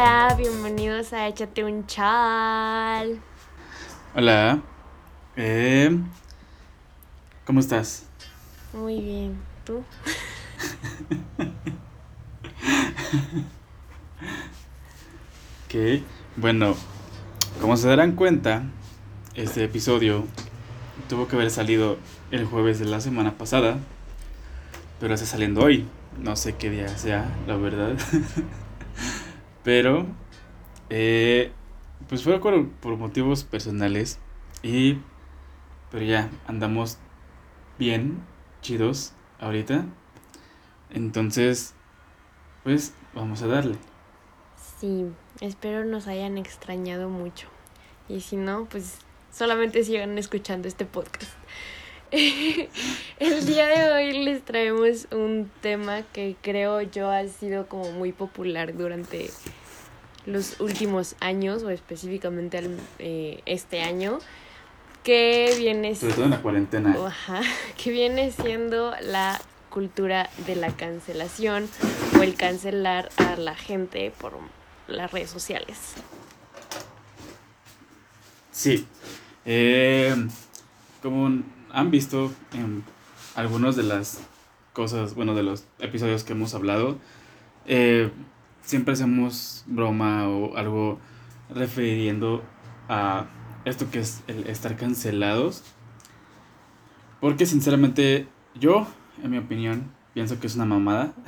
Hola, bienvenidos a Échate un chal. Hola. Eh, ¿Cómo estás? Muy bien, ¿tú? ok, bueno, como se darán cuenta, este episodio tuvo que haber salido el jueves de la semana pasada, pero está saliendo hoy. No sé qué día sea, la verdad. pero, eh, pues fue por, por motivos personales y, pero ya, andamos bien, chidos ahorita. Entonces, pues vamos a darle. Sí, espero nos hayan extrañado mucho. Y si no, pues solamente sigan escuchando este podcast. El día de hoy les traemos un tema que creo yo ha sido como muy popular durante los últimos años o específicamente eh, este año que viene sobre todo en la cuarentena ajá, que viene siendo la cultura de la cancelación o el cancelar a la gente por las redes sociales. Sí eh, como han visto en algunos de las cosas, bueno, de los episodios que hemos hablado, eh, siempre hacemos broma o algo refiriendo a esto que es el estar cancelados. Porque sinceramente yo, en mi opinión, pienso que es una mamada.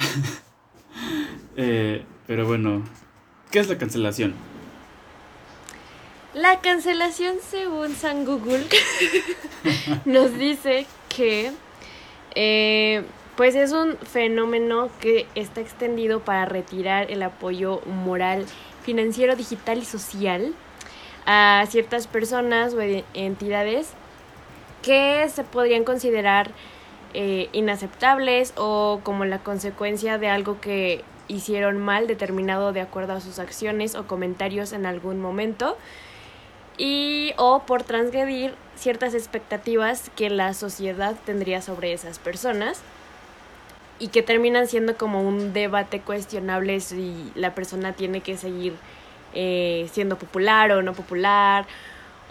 Eh, pero bueno, ¿qué es la cancelación? La cancelación, según San Google, nos dice que eh, pues es un fenómeno que está extendido para retirar el apoyo moral, financiero, digital y social a ciertas personas o entidades que se podrían considerar eh, inaceptables o como la consecuencia de algo que hicieron mal determinado de acuerdo a sus acciones o comentarios en algún momento y o por transgredir ciertas expectativas que la sociedad tendría sobre esas personas y que terminan siendo como un debate cuestionable si la persona tiene que seguir eh, siendo popular o no popular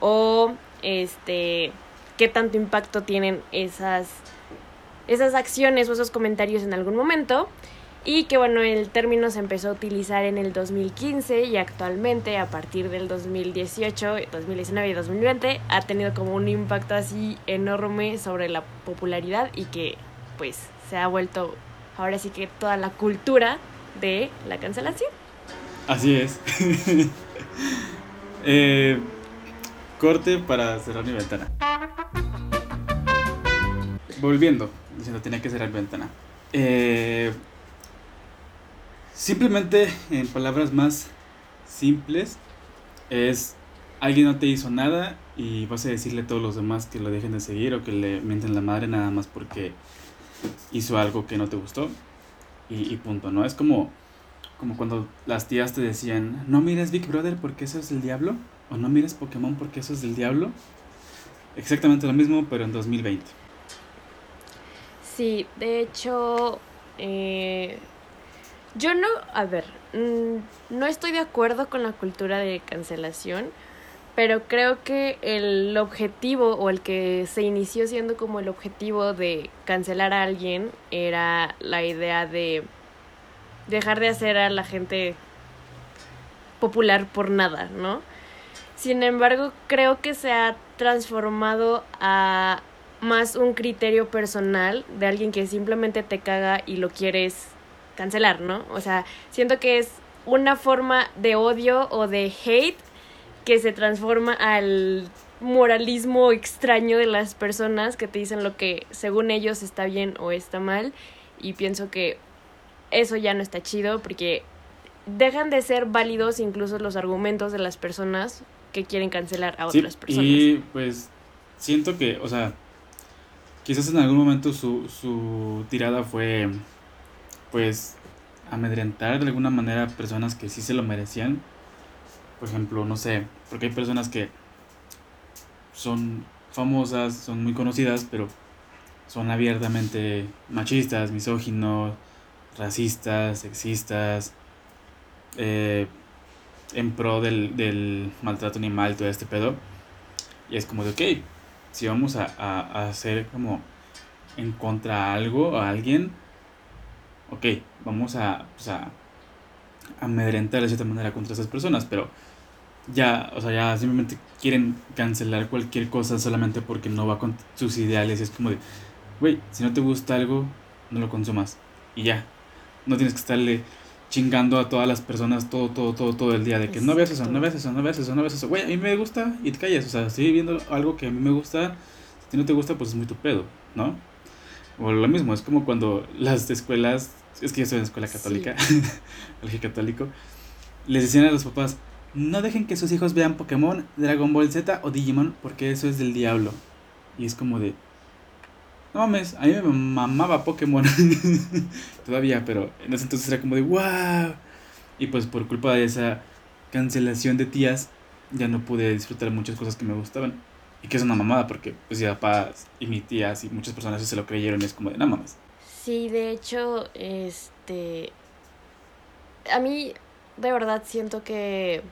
o este qué tanto impacto tienen esas esas acciones o esos comentarios en algún momento. Y que bueno, el término se empezó a utilizar en el 2015 y actualmente a partir del 2018, 2019 y 2020 ha tenido como un impacto así enorme sobre la popularidad y que pues se ha vuelto ahora sí que toda la cultura de la cancelación. Así es. Eh, corte para cerrar mi ventana. Volviendo, diciendo tenía que cerrar mi ventana. Eh, Simplemente, en palabras más simples, es alguien no te hizo nada y vas a decirle a todos los demás que lo dejen de seguir o que le mienten la madre nada más porque hizo algo que no te gustó y, punto, ¿no? Es como, como cuando las tías te decían, no mires Big Brother porque eso es del diablo o no mires Pokémon porque eso es del diablo. Exactamente lo mismo, pero en 2020. Sí, de hecho, eh, yo no, a ver, mm, no estoy de acuerdo con la cultura de cancelación, pero creo que el objetivo o el que se inició siendo como el objetivo de cancelar a alguien era la idea de dejar de hacer a la gente popular por nada, ¿no? Sin embargo, creo que se ha transformado a más un criterio personal de alguien que simplemente te caga y lo quieres cancelar, ¿no? O sea, siento que es una forma de odio o de hate que se transforma al moralismo extraño de las personas que te dicen lo que según ellos está bien o está mal y pienso que eso ya no está chido porque dejan de ser válidos incluso los argumentos de las personas que quieren cancelar a otras personas. Y pues siento que, o sea, quizás en algún momento su, su tirada fue pues amedrentar de alguna manera a personas que sí se lo merecían. Por ejemplo, no sé, porque hay personas que son famosas, son muy conocidas, pero son abiertamente machistas, misóginos, racistas, sexistas, eh, en pro del, del maltrato animal todo este pedo. Y es como de, ok, si vamos a, a, hacer como en contra a algo, a alguien, ok, vamos a, pues a amedrentar de cierta manera contra esas personas, pero ya, o sea, ya simplemente quieren cancelar cualquier cosa solamente porque no va con sus ideales. Es como de, güey, si no te gusta algo, no lo consumas. Y ya. No tienes que estarle chingando a todas las personas todo, todo, todo, todo el día de que no veas eso, no veas eso, no veas eso, no veas eso. Güey, a mí me gusta y te callas. O sea, sigue viendo algo que a mí me gusta. Si no te gusta, pues es muy tu pedo, ¿no? O lo mismo, es como cuando las escuelas, es que yo soy en escuela católica, colegio católico, les decían a los papás, no dejen que sus hijos vean Pokémon, Dragon Ball Z o Digimon porque eso es del diablo. Y es como de... No mames, a mí me mamaba Pokémon todavía, pero en ese entonces era como de wow. Y pues por culpa de esa cancelación de tías, ya no pude disfrutar muchas cosas que me gustaban. Y que es una mamada porque pues ya papás y mis tías y muchas personas se lo creyeron y es como de no mames. Sí, de hecho, este... A mí de verdad siento que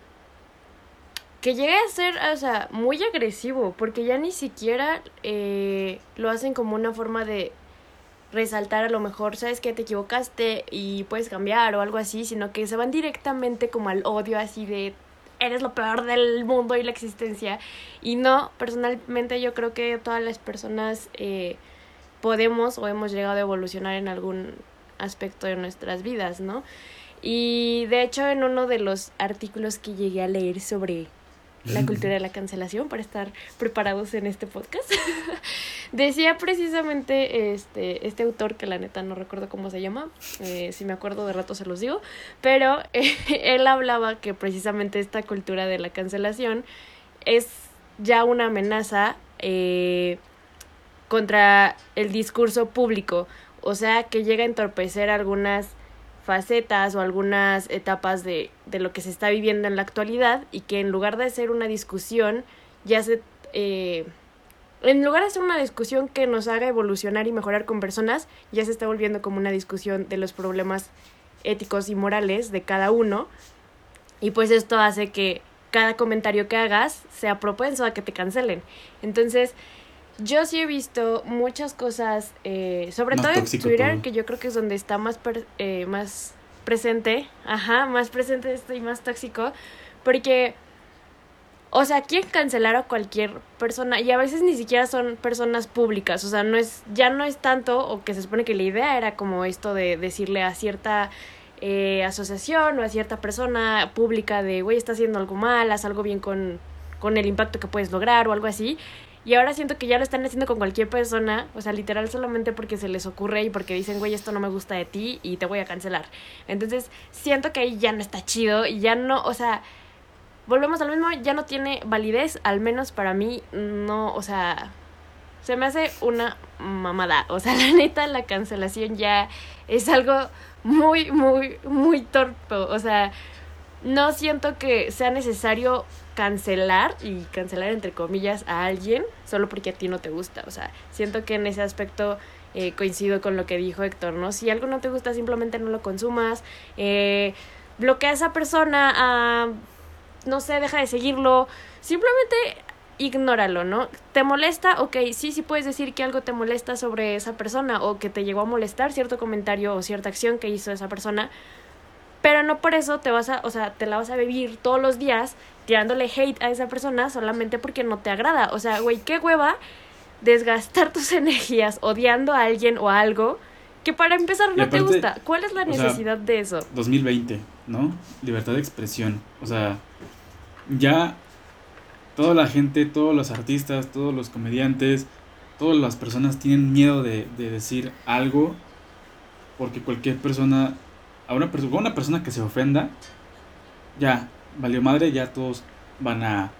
que llegue a ser, o sea, muy agresivo, porque ya ni siquiera eh, lo hacen como una forma de resaltar a lo mejor, sabes que te equivocaste y puedes cambiar o algo así, sino que se van directamente como al odio así de eres lo peor del mundo y la existencia. Y no, personalmente yo creo que todas las personas eh, podemos o hemos llegado a evolucionar en algún aspecto de nuestras vidas, ¿no? Y de hecho en uno de los artículos que llegué a leer sobre la cultura de la cancelación para estar preparados en este podcast. Decía precisamente este, este autor, que la neta no recuerdo cómo se llama, eh, si me acuerdo de rato se los digo, pero él hablaba que precisamente esta cultura de la cancelación es ya una amenaza eh, contra el discurso público, o sea que llega a entorpecer algunas facetas o algunas etapas de, de lo que se está viviendo en la actualidad y que en lugar de ser una discusión, ya se... Eh, en lugar de ser una discusión que nos haga evolucionar y mejorar con personas, ya se está volviendo como una discusión de los problemas éticos y morales de cada uno. Y pues esto hace que cada comentario que hagas sea propenso a que te cancelen. Entonces, yo sí he visto muchas cosas, eh, sobre todo en Twitter, que yo creo que es donde está más, eh, más presente, ajá, más presente esto y más tóxico, porque, o sea, quieren cancelar a cualquier persona y a veces ni siquiera son personas públicas, o sea, no es, ya no es tanto, o que se supone que la idea era como esto de decirle a cierta eh, asociación o a cierta persona pública de, güey, está haciendo algo mal, haz algo bien con, con el impacto que puedes lograr o algo así. Y ahora siento que ya lo están haciendo con cualquier persona, o sea, literal solamente porque se les ocurre y porque dicen, güey, esto no me gusta de ti y te voy a cancelar. Entonces, siento que ahí ya no está chido y ya no, o sea, volvemos al mismo, ya no tiene validez, al menos para mí, no, o sea, se me hace una mamada. O sea, la neta, la cancelación ya es algo muy, muy, muy torpe. O sea, no siento que sea necesario cancelar y cancelar entre comillas a alguien solo porque a ti no te gusta. O sea, siento que en ese aspecto eh, coincido con lo que dijo Héctor, ¿no? Si algo no te gusta, simplemente no lo consumas. Eh, bloquea a esa persona, ah, no sé, deja de seguirlo. Simplemente ignóralo, ¿no? ¿Te molesta? Ok, sí, sí puedes decir que algo te molesta sobre esa persona o que te llegó a molestar cierto comentario o cierta acción que hizo esa persona, pero no por eso te vas a, o sea, te la vas a vivir todos los días tirándole hate a esa persona solamente porque no te agrada. O sea, güey, qué hueva desgastar tus energías odiando a alguien o a algo que para empezar no te gusta. ¿Cuál es la necesidad de eso? 2020, ¿no? Libertad de expresión. O sea, ya toda la gente, todos los artistas, todos los comediantes, todas las personas tienen miedo de, de decir algo porque cualquier persona, a una, persona, una persona que se ofenda, ya, valió madre, ya todos van a...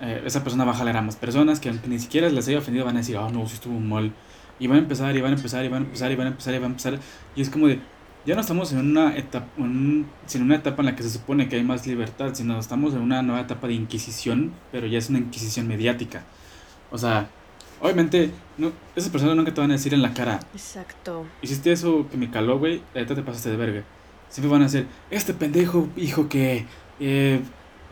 Eh, esa persona va a jalar a más personas que aunque ni siquiera les haya ofendido van a decir, oh no, si estuvo mal. Y van a empezar, y van a empezar, y van a empezar, y van a empezar, y van a empezar. Y es como de, ya no estamos en una etapa, en, una etapa en la que se supone que hay más libertad, sino estamos en una nueva etapa de inquisición, pero ya es una inquisición mediática. O sea, obviamente, no, esas personas nunca te van a decir en la cara. Exacto. Hiciste eso que me caló, güey, ahorita te pasaste de verga. Siempre van a decir, este pendejo, hijo que eh,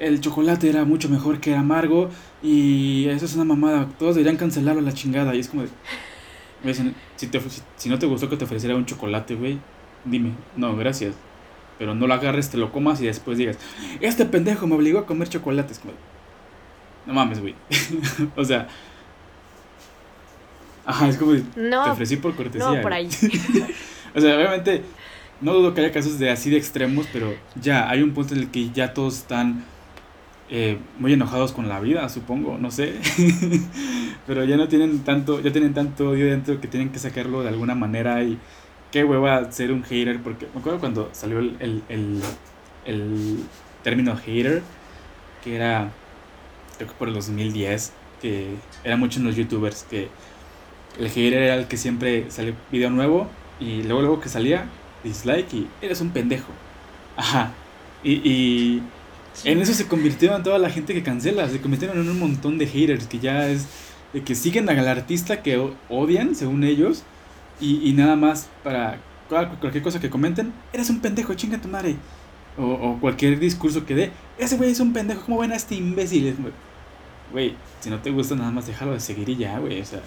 el chocolate era mucho mejor que amargo y eso es una mamada, todos deberían cancelarlo a la chingada. Y es como de, si, te, si, no te gustó que te ofreciera un chocolate, güey, dime, no, gracias. Pero no lo agarres, te lo comas y después digas, este pendejo me obligó a comer chocolates. Como, no mames, güey. o sea, ajá, es como, no, te ofrecí por cortesía. No, por ahí. o sea, obviamente, no dudo que haya casos de así de extremos, pero ya hay un punto en el que ya todos están eh, muy enojados con la vida, supongo, no sé. Pero ya no tienen tanto, ya tienen tanto odio dentro que tienen que sacarlo de alguna manera y qué hueva ser un hater, porque me acuerdo cuando salió el, el, el, el término hater, que era, creo que por el 2010, que era mucho en los youtubers, que el hater era el que siempre salió video nuevo y luego luego que salía, dislike y eres un pendejo. Ajá. Y, y en eso se convirtieron toda la gente que cancela, se convirtieron en un montón de haters que ya es de que siguen al artista que odian, según ellos, y, nada más para cualquier cosa que comenten, eres un pendejo, chinga tu madre. O, cualquier discurso que dé, ese güey es un pendejo, ¿cómo ven a este imbécil? Güey, si no te gusta, nada más déjalo de seguir y ya, güey, o sea.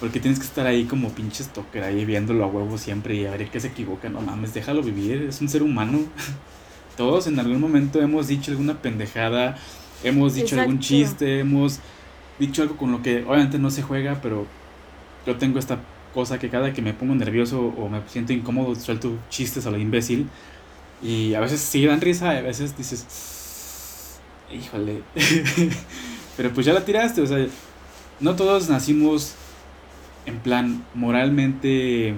Porque tienes que estar ahí como pinche stalker, ahí viéndolo a huevo siempre y a ver qué se equivoca. No mames, déjalo vivir, es un ser humano. todos en algún momento hemos dicho alguna pendejada, hemos dicho algún chiste, hemos dicho algo con lo que obviamente no se juega, pero yo tengo esta cosa que cada que me pongo nervioso o me siento incómodo suelto chistes a lo imbécil y a veces sí dan risa, a veces dices, híjole, pero pues ya la tiraste, o sea, no todos nacimos en plan moralmente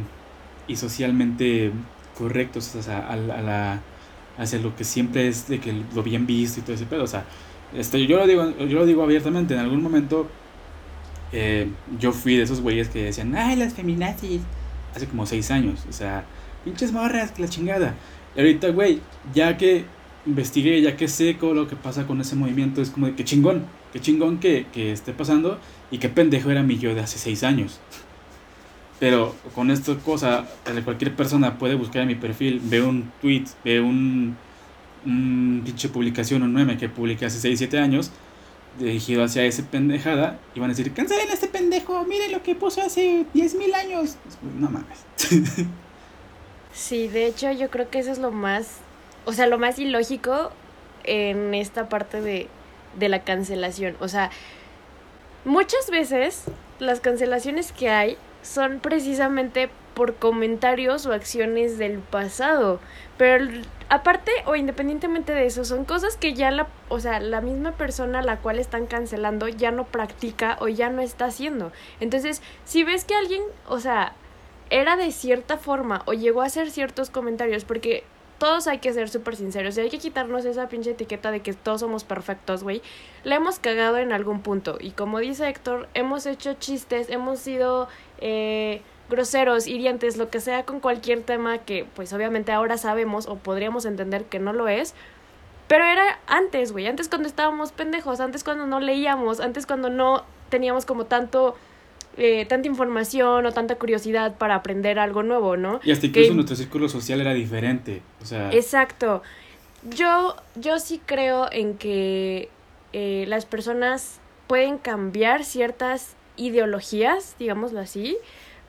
y socialmente correctos, o sea, a la hacia lo que siempre es de que lo bien visto y todo ese pedo. O sea, este, yo, lo digo, yo lo digo abiertamente, en algún momento eh, yo fui de esos güeyes que decían, ay, las feminazis, hace como seis años, o sea, pinches morras, que la chingada. Y ahorita, güey, ya que investigué, ya que sé todo lo que pasa con ese movimiento, es como de que chingón, que chingón que, que esté pasando y qué pendejo era mi yo de hace seis años. Pero con esta cosa, cualquier persona puede buscar en mi perfil, ve un tweet, ve un, un pinche publicación, un meme que publiqué hace 6, 7 años, dirigido hacia esa pendejada, y van a decir, cancelen a este pendejo, miren lo que puso hace 10.000 años. No mames. sí, de hecho yo creo que eso es lo más, o sea, lo más ilógico en esta parte de, de la cancelación. O sea, muchas veces las cancelaciones que hay son precisamente por comentarios o acciones del pasado. Pero aparte o independientemente de eso, son cosas que ya la, o sea, la misma persona a la cual están cancelando ya no practica o ya no está haciendo. Entonces, si ves que alguien, o sea, era de cierta forma o llegó a hacer ciertos comentarios, porque todos hay que ser súper sinceros y hay que quitarnos esa pinche etiqueta de que todos somos perfectos, güey. La hemos cagado en algún punto y como dice Héctor, hemos hecho chistes, hemos sido eh, groseros, hirientes, lo que sea con cualquier tema que pues obviamente ahora sabemos o podríamos entender que no lo es. Pero era antes, güey, antes cuando estábamos pendejos, antes cuando no leíamos, antes cuando no teníamos como tanto eh, tanta información o tanta curiosidad para aprender algo nuevo, ¿no? Y hasta incluso nuestro círculo social era diferente, o sea... Exacto. Yo, yo sí creo en que eh, las personas pueden cambiar ciertas ideologías, digámoslo así,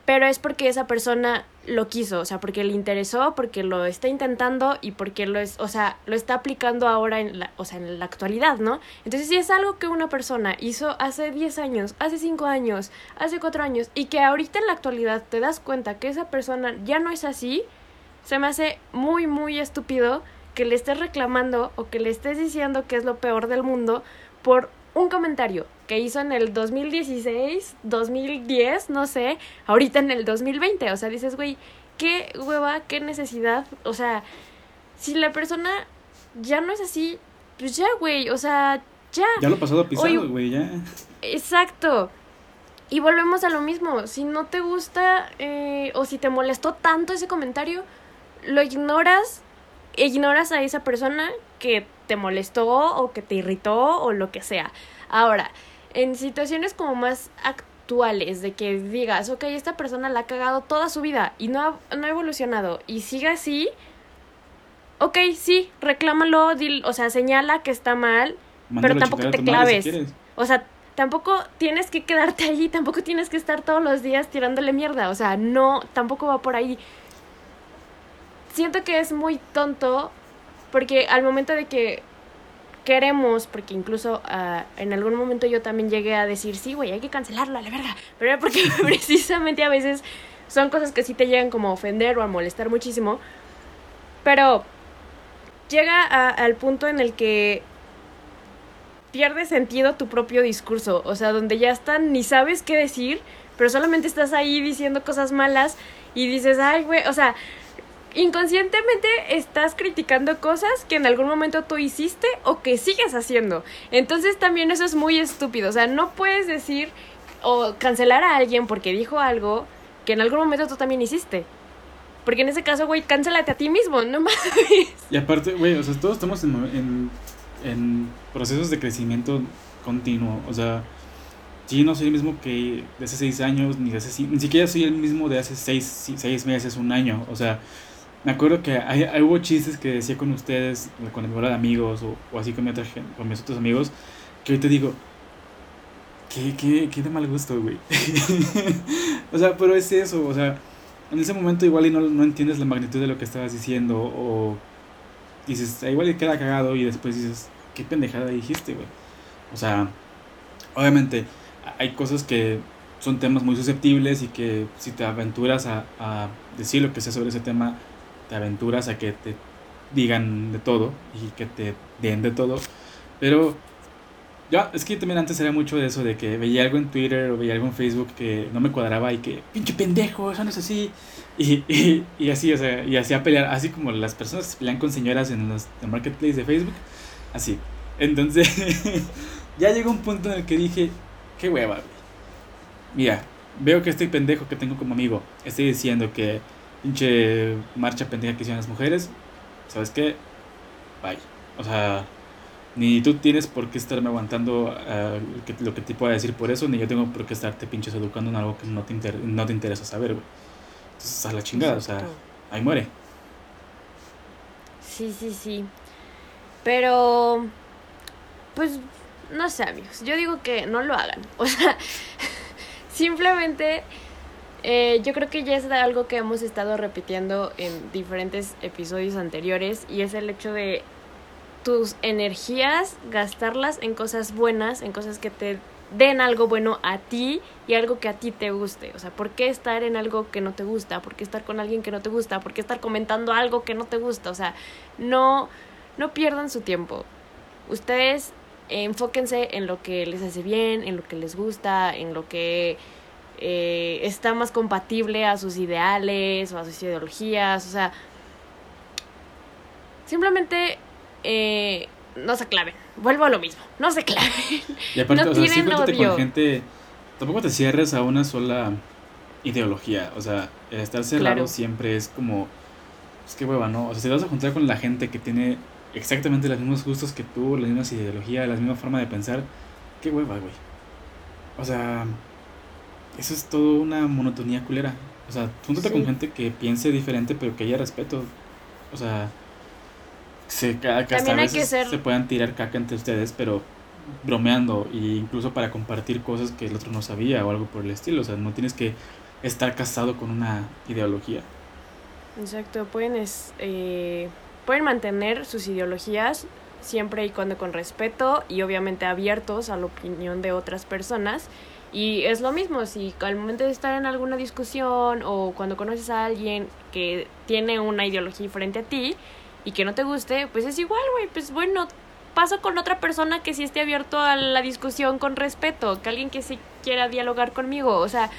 pero es porque esa persona lo quiso, o sea, porque le interesó, porque lo está intentando y porque lo es, o sea, lo está aplicando ahora en la, o sea, en la actualidad, ¿no? Entonces, si es algo que una persona hizo hace 10 años, hace 5 años, hace 4 años y que ahorita en la actualidad te das cuenta que esa persona ya no es así, se me hace muy muy estúpido que le estés reclamando o que le estés diciendo que es lo peor del mundo por un comentario que hizo en el 2016, 2010, no sé, ahorita en el 2020. O sea, dices, güey, qué hueva, qué necesidad. O sea, si la persona ya no es así, pues ya, güey, o sea, ya. Ya lo pasado pisado, güey, ya. Exacto. Y volvemos a lo mismo. Si no te gusta eh, o si te molestó tanto ese comentario, lo ignoras, ignoras a esa persona que te molestó o que te irritó o lo que sea. Ahora, en situaciones como más actuales, de que digas, ok, esta persona la ha cagado toda su vida y no ha, no ha evolucionado y sigue así, ok, sí, reclámalo, dil, o sea, señala que está mal, pero tampoco te claves. o sea, tampoco tienes que quedarte allí, tampoco tienes que estar todos los días tirándole mierda, o sea, no, tampoco va por ahí. Siento que es muy tonto porque al momento de que queremos, porque incluso uh, en algún momento yo también llegué a decir, sí, güey, hay que cancelarlo la verga, pero porque precisamente a veces son cosas que sí te llegan como a ofender o a molestar muchísimo, pero llega a, al punto en el que pierde sentido tu propio discurso, o sea, donde ya están, ni sabes qué decir, pero solamente estás ahí diciendo cosas malas y dices, ay, güey, o sea, inconscientemente estás criticando cosas que en algún momento tú hiciste o que sigues haciendo. Entonces también eso es muy estúpido, o sea, no puedes decir o cancelar a alguien porque dijo algo que en algún momento tú también hiciste. Porque en ese caso, güey, cancélate a ti mismo, no mames. Y aparte, güey, o sea, todos estamos en, procesos de crecimiento continuo. O sea, sí, no soy el mismo que de hace seis años, ni de hace ni siquiera soy el mismo de hace seis, seis meses, un año. O sea, me acuerdo que hay, hubo chistes que decía con ustedes, con el de amigos, o, así con, mi otra, con mis otros amigos, que hoy te digo, qué, qué, qué de mal gusto, güey. o sea, pero es eso, o sea en ese momento igual y no, no entiendes la magnitud de lo que estabas diciendo o dices, ah, igual y queda cagado y después dices, qué pendejada dijiste, güey. O sea, obviamente hay cosas que son temas muy susceptibles y que si te aventuras a decir lo que sea sobre ese tema, te aventuras a que te digan de todo y que te den de todo. Pero yo, es que también antes era mucho de eso, de que veía algo en Twitter o veía algo en Facebook que no me cuadraba y que, pinche pendejo, eso no es así. Y, y, y así, o sea, y hacía pelear, así como las personas que pelean con señoras en los en marketplace de Facebook, así. Entonces, ya llegó un punto en el que dije, qué hueva, güey. Mira, veo que este pendejo que tengo como amigo estoy diciendo que pinche marcha pendeja que hicieron las mujeres, ¿sabes qué? Bye. O sea, ni tú tienes por qué estarme aguantando uh, lo que te pueda decir por eso, ni yo tengo por qué estarte pinches educando en algo que no te, no te interesa saber, güey. Entonces, a la chingada, o sea, ahí muere. Sí, sí, sí. Pero, pues, no sé, amigos. Yo digo que no lo hagan. O sea, simplemente, eh, yo creo que ya es algo que hemos estado repitiendo en diferentes episodios anteriores y es el hecho de tus energías, gastarlas en cosas buenas, en cosas que te den algo bueno a ti y algo que a ti te guste. O sea, ¿por qué estar en algo que no te gusta? ¿Por qué estar con alguien que no te gusta? ¿Por qué estar comentando algo que no te gusta? O sea, no, no pierdan su tiempo. Ustedes enfóquense en lo que les hace bien, en lo que les gusta, en lo que eh, está más compatible a sus ideales o a sus ideologías. O sea, simplemente eh, no se claven. Vuelvo a lo mismo, no se claven. Y aparte, no o sea, con gente, tampoco te cierres a una sola ideología. O sea, estar cerrado siempre es como, es que hueva, ¿no? O sea, si te vas a juntar con la gente que tiene exactamente los mismos gustos que tú, las mismas ideologías, la misma forma de pensar, qué hueva, güey. O sea, eso es todo una monotonía culera. O sea, júntate con gente que piense diferente, pero que haya respeto. O sea, se, También hay que ser... se puedan tirar caca entre ustedes, pero bromeando e incluso para compartir cosas que el otro no sabía o algo por el estilo. O sea, no tienes que estar casado con una ideología. Exacto, pueden, eh, pueden mantener sus ideologías siempre y cuando con respeto y obviamente abiertos a la opinión de otras personas. Y es lo mismo, si al momento de estar en alguna discusión o cuando conoces a alguien que tiene una ideología diferente a ti, y que no te guste, pues es igual, güey, pues bueno, paso con otra persona que sí esté abierto a la discusión con respeto, que alguien que sí quiera dialogar conmigo, o sea,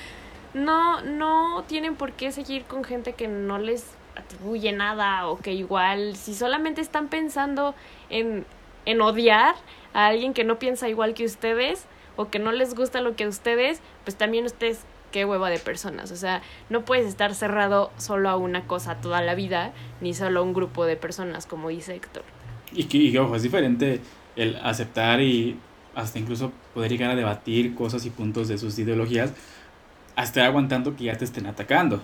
no, no tienen por qué seguir con gente que no les atribuye nada o que igual, si solamente están pensando en, en odiar a alguien que no piensa igual que ustedes o que no les gusta lo que a ustedes, pues también ustedes qué hueva de personas. O sea, no puedes estar cerrado solo a una cosa toda la vida, ni solo a un grupo de personas, como dice Héctor. Y que, ojo, es diferente el aceptar y hasta incluso poder llegar a debatir cosas y puntos de sus ideologías, hasta aguantando que ya te estén atacando.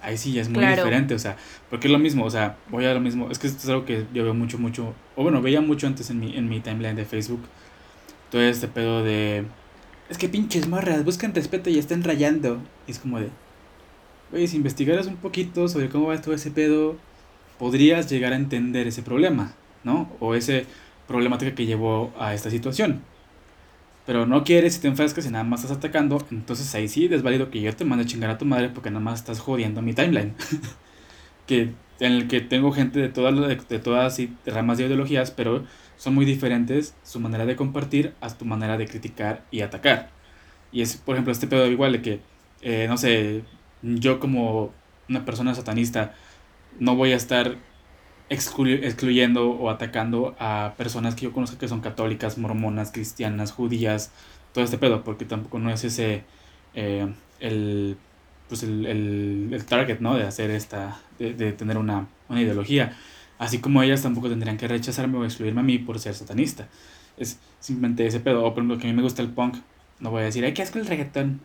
ahí sí ya es muy diferente, o sea, porque es lo mismo, o sea, voy a lo mismo, es que esto es algo que yo veo mucho, mucho, o bueno, veía mucho antes en mi, en mi timeline de Facebook, todo este pedo de, es que pinches morras, buscan respeto y están rayando, y es como de, oye, si investigaras un poquito sobre cómo va todo ese pedo, podrías llegar a entender ese problema, ¿no? O ese problemática que llevó a esta situación. Pero no quieres y te enfrascas y nada más estás atacando, entonces ahí sí es válido que yo te mande a chingar a tu madre porque nada más estás jodiendo mi timeline. que, en el que tengo gente de todas, de todas ramas de ideologías, pero son muy diferentes su manera de compartir a tu manera de criticar y atacar. Y es, por ejemplo, este pedo igual de que, eh, no sé, yo como una persona satanista no voy a estar excluyendo o atacando a personas que yo conozco que son católicas, mormonas, cristianas, judías, todo este pedo, porque tampoco no es ese eh, el, pues el, el, target, ¿no? De hacer esta, de, de tener una, una, ideología. Así como ellas tampoco tendrían que rechazarme o excluirme a mí por ser satanista. Es simplemente ese pedo. O por ejemplo, que a mí me gusta el punk, no voy a decir, ay, ¿qué asco el reggaetón?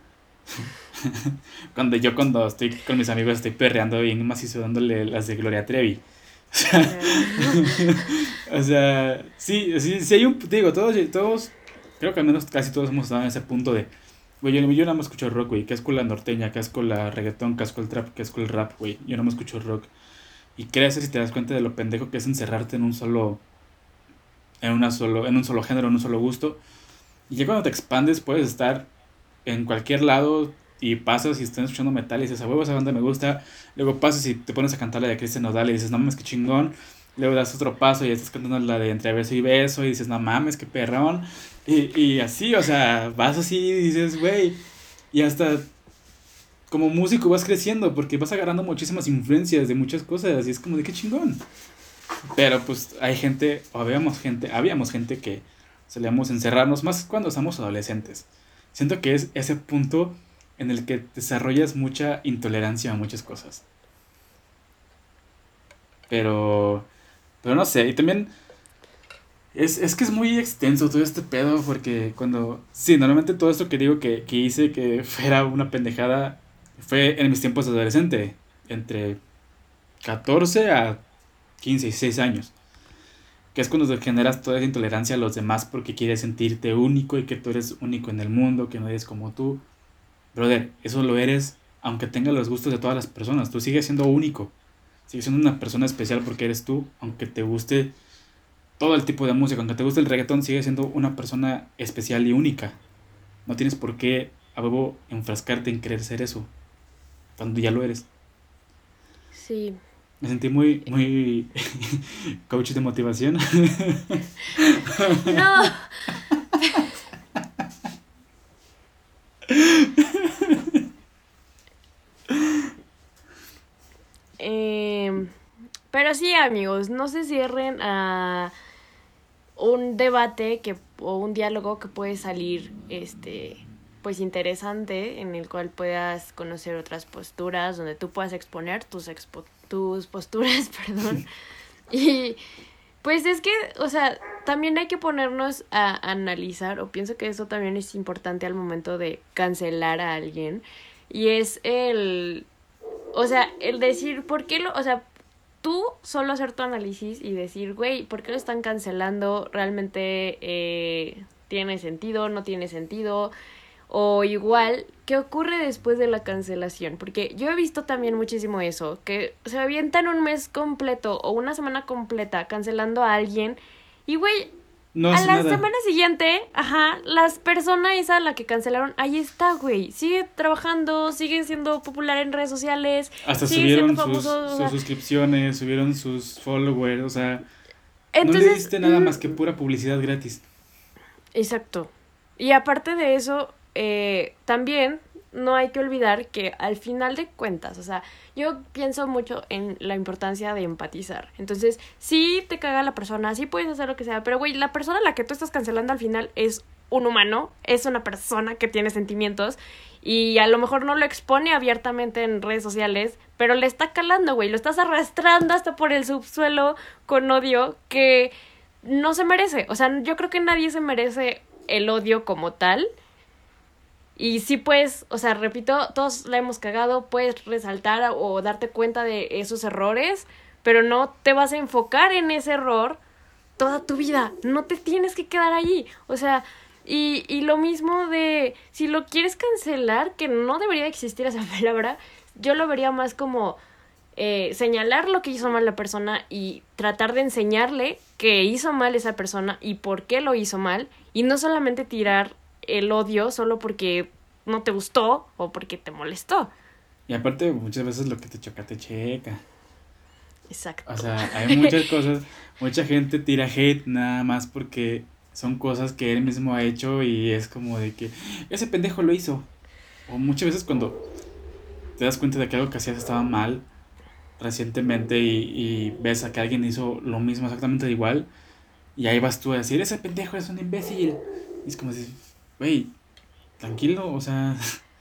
cuando yo cuando estoy con mis amigos estoy perreando bien macizo dándole las de Gloria Trevi. O sea, sí, sí, sí hay un, digo, todos, todos, creo que al menos casi todos hemos estado en ese punto de, güey, yo, yo nada más escucho rock, güey, con la norteña, con la reggaetón, con el trap, con el rap, güey, yo no me escucho rock. Y creces si te das cuenta de lo pendejo que es encerrarte en un solo, en, una solo, en un solo género, en un solo gusto. Y ya cuando te expandes puedes estar en cualquier lado, y pasas y estás escuchando metal y dices, a huevo, esa banda me gusta. Luego pasas y te pones a cantar la de Cristian Nodal y dices, no mames, qué chingón. Luego das otro paso y estás cantando la de Entre Beso y Beso y dices, no mames, qué perrón. Y, y así, o sea, vas así y dices, güey. Y hasta como músico vas creciendo porque vas agarrando muchísimas influencias de muchas cosas y es como de qué chingón. Pero pues hay gente, o habíamos gente, habíamos gente que solíamos encerrarnos más cuando somos adolescentes. Siento que es ese punto en el que desarrollas mucha intolerancia a muchas cosas. Pero, pero no sé, y también es, es, que es muy extenso todo este pedo porque cuando, sí, normalmente todo esto que digo que, que hice que fuera una pendejada fue en mis tiempos de adolescente, entre 14 a 15, 16 años. Que es cuando generas toda esa intolerancia a los demás porque quieres sentirte único y que tú eres único en el mundo, que no eres como tú. Brother, eso lo eres aunque tenga los gustos de todas las personas. Tú sigues siendo único. Sigues siendo una persona especial porque eres tú, aunque te guste todo el tipo de música, aunque te guste el reggaetón, sigues siendo una persona especial y única. No tienes por qué a huevo enfrascarte en querer ser eso, cuando ya lo eres. Sí. Me sentí muy, muy coach de motivación. no. Em, pero sí, amigos, no se cierren a un debate que, o un diálogo que puede salir este pues interesante en el cual puedas conocer otras posturas, donde tú puedas exponer tus, tus posturas, perdón. y pues es que, o sea, también hay que ponernos a analizar, o pienso que eso también es importante al momento de cancelar a alguien, y es el o sea, el decir, ¿por qué lo, o sea, tú solo hacer tu análisis y decir, güey, ¿por qué lo están cancelando? ¿Realmente eh, tiene sentido? ¿No tiene sentido? O igual, ¿qué ocurre después de la cancelación? Porque yo he visto también muchísimo eso, que se avientan un mes completo o una semana completa cancelando a alguien y, güey, a la semana siguiente, ajá, las personas esa la que cancelaron, ahí está, güey. Sigue trabajando, sigue siendo popular en redes sociales. Hasta subieron sus, suscripciones, subieron sus followers, o sea. Entonces, no le diste nada mm, más que pura publicidad gratis. Exacto. Y aparte de eso, eh, también no hay que olvidar que al final de cuentas, o sea, yo pienso mucho en la importancia de empatizar. Entonces, sí te caga la persona, sí puedes hacer lo que sea, pero güey, la persona a la que tú estás cancelando al final es un humano, es una persona que tiene sentimientos y a lo mejor no lo expone abiertamente en redes sociales, pero le está calando, güey, lo estás arrastrando hasta por el subsuelo con odio que no se merece. O sea, yo creo que nadie se merece el odio como tal Y sí puedes, o sea, repito, todos la hemos cagado, puedes resaltar o darte cuenta de esos errores, pero no te vas a enfocar en ese error toda tu vida. No te tienes que quedar allí. O sea, y, y lo mismo de si lo quieres cancelar, que no debería existir esa palabra, yo lo vería más como eh, señalar lo que hizo mal la persona y tratar de enseñarle que hizo mal esa persona y por qué lo hizo mal y no solamente tirar el odio solo porque no te gustó o porque te molestó. Y aparte muchas veces lo que te choca te checa. Exacto. O sea, hay muchas cosas, mucha gente tira hate nada más porque son cosas que él mismo ha hecho y es como de que ese pendejo lo hizo. O muchas veces cuando te das cuenta de que algo que hacías estaba mal recientemente y, ves a que alguien hizo lo mismo exactamente igual y ahí vas tú a decir, ese pendejo es un imbécil. Y es como decir, güey, tranquilo, o sea,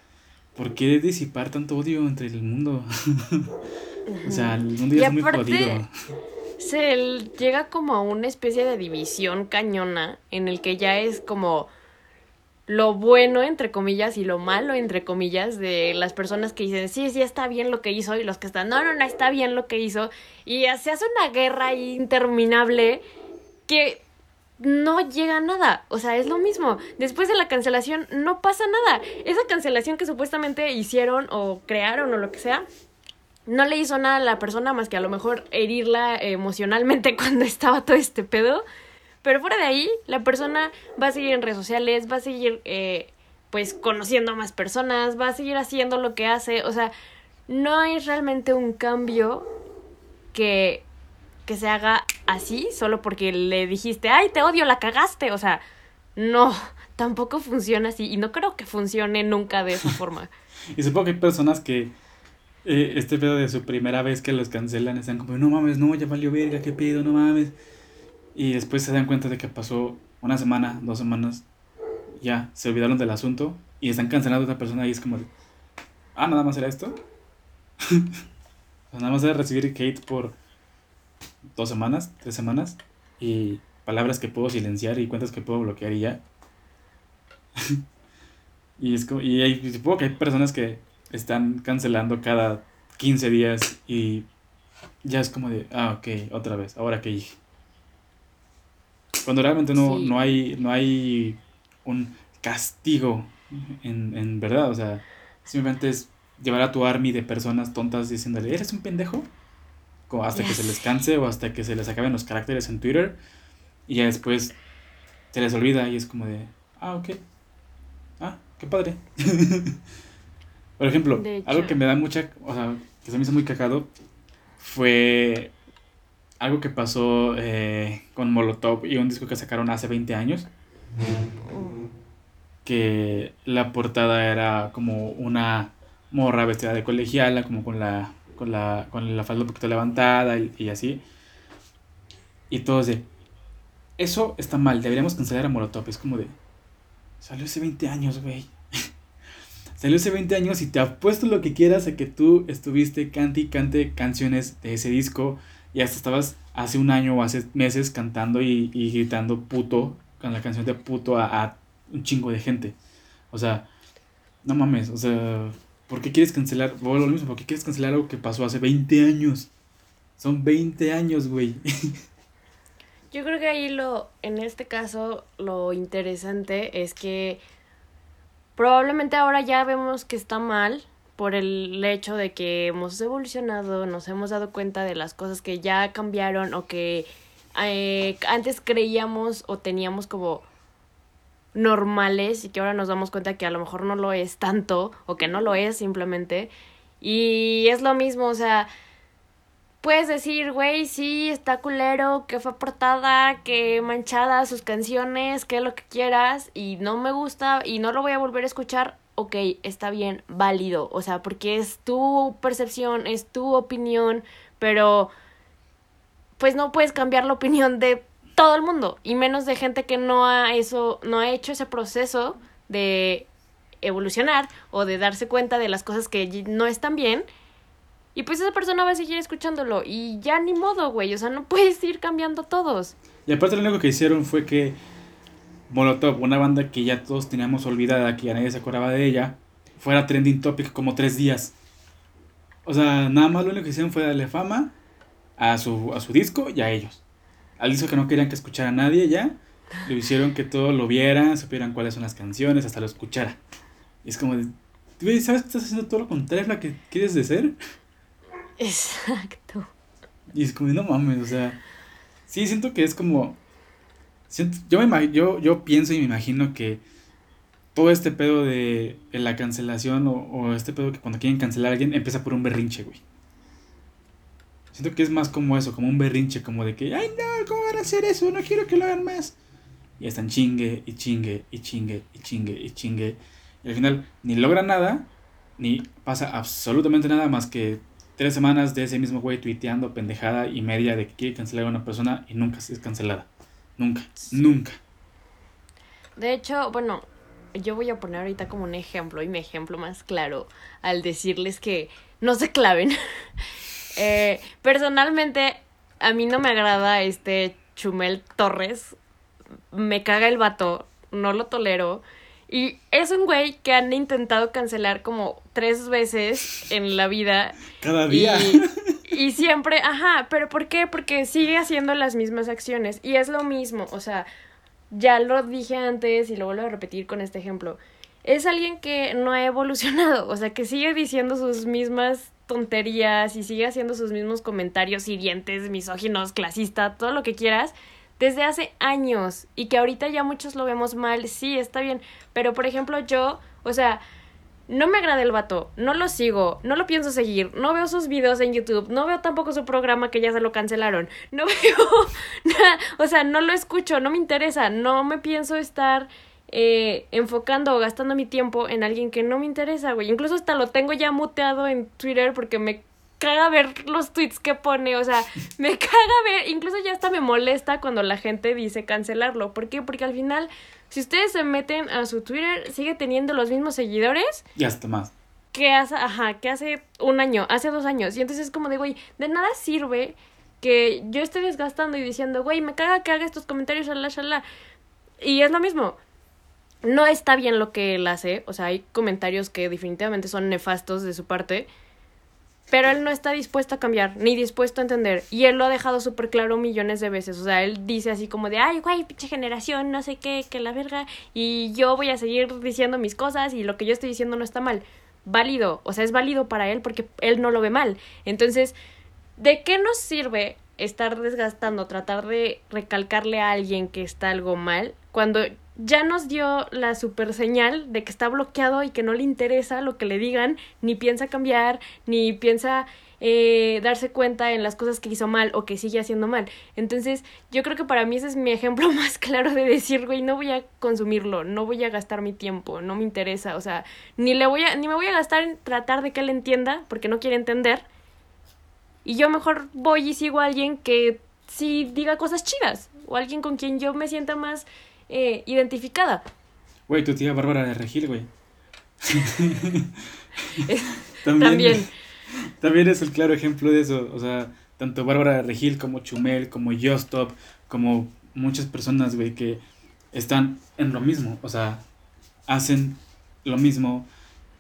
¿por qué disipar tanto odio entre el mundo? o sea, el mundo ya es muy jodido se llega como a una especie de división cañona en el que ya es como lo bueno, entre comillas, y lo malo, entre comillas, de las personas que dicen, sí, sí, está bien lo que hizo, y los que están, no, no, no, está bien lo que hizo, y se hace una guerra interminable que no llega nada. O sea, es lo mismo. Después de la cancelación no pasa nada. Esa cancelación que supuestamente hicieron o crearon o lo que sea, no le hizo nada a la persona más que a lo mejor herirla emocionalmente cuando estaba todo este pedo. Pero fuera de ahí, la persona va a seguir en redes sociales, va a seguir eh, pues conociendo a más personas, va a seguir haciendo lo que hace. O sea, no hay realmente un cambio que, que se haga así solo porque le dijiste, ay, te odio, la cagaste. O sea, no, tampoco funciona así y no creo que funcione nunca de esa forma. y supongo que hay personas que eh, este pedo de su primera vez que los cancelan están como, no mames, no, ya valió verga, qué pedo, no mames. Y después se dan cuenta de que pasó una semana, dos semanas, ya se olvidaron del asunto y están cancelando a otra persona y es como, ah, nada más era esto. nada más era recibir hate por dos semanas, tres semanas y palabras que puedo silenciar y cuentas que puedo bloquear y ya. y es como, y hay, supongo que hay personas que están cancelando cada 15 días y ya es como de, ah, ok, otra vez, ahora que dije. Cuando realmente no, no, hay, no hay un castigo en, en verdad, o sea, simplemente es llevar a tu army de personas tontas diciéndole, ¿eres un pendejo? Hasta que se les canse o hasta que se les acaben los caracteres en Twitter y ya después se les olvida y es como de, ah, ok, ah, qué padre. Por ejemplo, algo que me da mucha, o sea, que se me hizo muy cagado, fue algo que pasó eh, con Molotov y un disco que sacaron hace 20 años. Que la portada era como una morra vestida de colegiala, como con la, con la, con la falda un poquito levantada y, y así. Y todos de, eso está mal, deberíamos cancelar a Molotov. Es como de, salió hace 20 años, güey. Salió hace 20 años y te apuesto lo que quieras a que tú estuviste cante y cante canciones de ese disco y hasta estabas hace un año o hace meses cantando y, gritando puto con la canción de puto a, un chingo de gente. O sea, no mames, o sea, ¿por qué quieres cancelar? lo mismo, ¿por qué quieres cancelar algo que pasó hace 20 años? Son 20 años, güey. Yo creo que ahí lo, en este caso, lo interesante es que Probablemente ahora ya vemos que está mal por el hecho de que hemos evolucionado, nos hemos dado cuenta de las cosas que ya cambiaron o que eh, antes creíamos o teníamos como normales y que ahora nos damos cuenta que a lo mejor no lo es tanto o que no lo es simplemente. Y es lo mismo, o sea, puedes decir, güey, sí, está culero, que fue portada, que manchada sus canciones, que lo que quieras, y no me gusta y no lo voy a volver a escuchar, ok, está bien, válido, o sea, porque es tu percepción, es tu opinión, pero pues no puedes cambiar la opinión de todo el mundo, y menos de gente que no ha eso, no ha hecho ese proceso de evolucionar o de darse cuenta de las cosas que no están bien y pues esa persona va a seguir escuchándolo. Y ya ni modo, güey. O sea, no puedes ir cambiando todos. Y aparte lo único que hicieron fue que Molotov, una banda que ya todos teníamos olvidada, que ya nadie se acordaba de ella, fuera trending topic como tres días. O sea, nada más lo único que hicieron fue darle fama a su, a su disco y a ellos. Al disco que no querían que escuchara a nadie ya, lo hicieron que todos lo vieran, supieran cuáles son las canciones, hasta lo escuchara. Y es como de, ¿sabes que estás haciendo todo lo contrario a lo que quieres de ser? Exacto. Y es como, no mames, o sea, sí, siento que es como, siento, yo, me, yo, yo pienso y me imagino que todo este pedo de, la cancelación o, o, este pedo que cuando quieren cancelar a alguien empieza por un berrinche, güey. Siento que es más como eso, como un berrinche, como de que, ay no, ¿cómo van a hacer eso? No quiero que lo hagan más. Y están chingue y chingue y chingue y chingue y chingue. Y al final ni logra nada, ni pasa absolutamente nada más que tres semanas de ese mismo güey tuiteando pendejada y media de que quiere cancelar a una persona y nunca es cancelada. Nunca, nunca. De hecho, bueno, yo voy a poner ahorita como un ejemplo y mi ejemplo más claro al decirles que no se claven. eh, personalmente, a mí no me agrada este Chumel Torres. Me caga el vato, no lo tolero. Y es un güey que han intentado cancelar como tres veces en la vida. Cada día. Y, y, siempre, ajá, pero ¿por qué? Porque sigue haciendo las mismas acciones. Y es lo mismo, o sea, ya lo dije antes y lo vuelvo a repetir con este ejemplo. Es alguien que no ha evolucionado, o sea, que sigue diciendo sus mismas tonterías y sigue haciendo sus mismos comentarios hirientes, misóginos, clasistas, todo lo que quieras desde hace años y que ahorita ya muchos lo vemos mal, sí, está bien, pero por ejemplo yo, o sea, no me agrada el vato, no lo sigo, no lo pienso seguir, no veo sus videos en YouTube, no veo tampoco su programa que ya se lo cancelaron, no veo nada, o sea, no lo escucho, no me interesa, no me pienso estar eh, enfocando o gastando mi tiempo en alguien que no me interesa, güey. Incluso hasta lo tengo ya muteado en Twitter porque me caga ver los tweets que pone, o sea, me caga ver, incluso ya hasta me molesta cuando la gente dice cancelarlo. ¿Por qué? Porque al final, si ustedes se meten a su Twitter, sigue teniendo los mismos seguidores. Y hasta más. Que hace, ajá, que hace un año, hace dos años. Y entonces es como de, güey, de nada sirve que yo esté desgastando y diciendo, güey, me caga que haga estos comentarios, shalá, shalá. Y es lo mismo. No está bien lo que él hace. O sea, hay comentarios que definitivamente son nefastos de su parte pero él no está dispuesto a cambiar, ni dispuesto a entender. Y él lo ha dejado súper claro millones de veces. O sea, él dice así como de, ay, güey, pinche generación, no sé qué, que la verga. Y yo voy a seguir diciendo mis cosas y lo que yo estoy diciendo no está mal. Válido, o sea, es válido para él porque él no lo ve mal. Entonces, ¿de qué nos sirve estar desgastando, tratar de recalcarle a alguien que está algo mal, cuando ya nos dio la super señal de que está bloqueado y que no le interesa lo que le digan, ni piensa cambiar, ni piensa eh, darse cuenta en las cosas que hizo mal o que sigue haciendo mal. Entonces, yo creo que para mí ese es mi ejemplo más claro de decir, güey, no voy a consumirlo, no voy a gastar mi tiempo, no me interesa, o sea, ni le voy a, ni me voy a gastar en tratar de que él entienda, porque no quiere entender. Y yo mejor voy y sigo a alguien que sí diga cosas chidas, o alguien con quien yo me sienta más eh, identificada. Güey, tu tía Bárbara de Regil, güey. también, también, es el claro ejemplo de eso. O sea, tanto Bárbara de Regil como Chumel, como Justop, como muchas personas, güey, que están en lo mismo. O sea, hacen lo mismo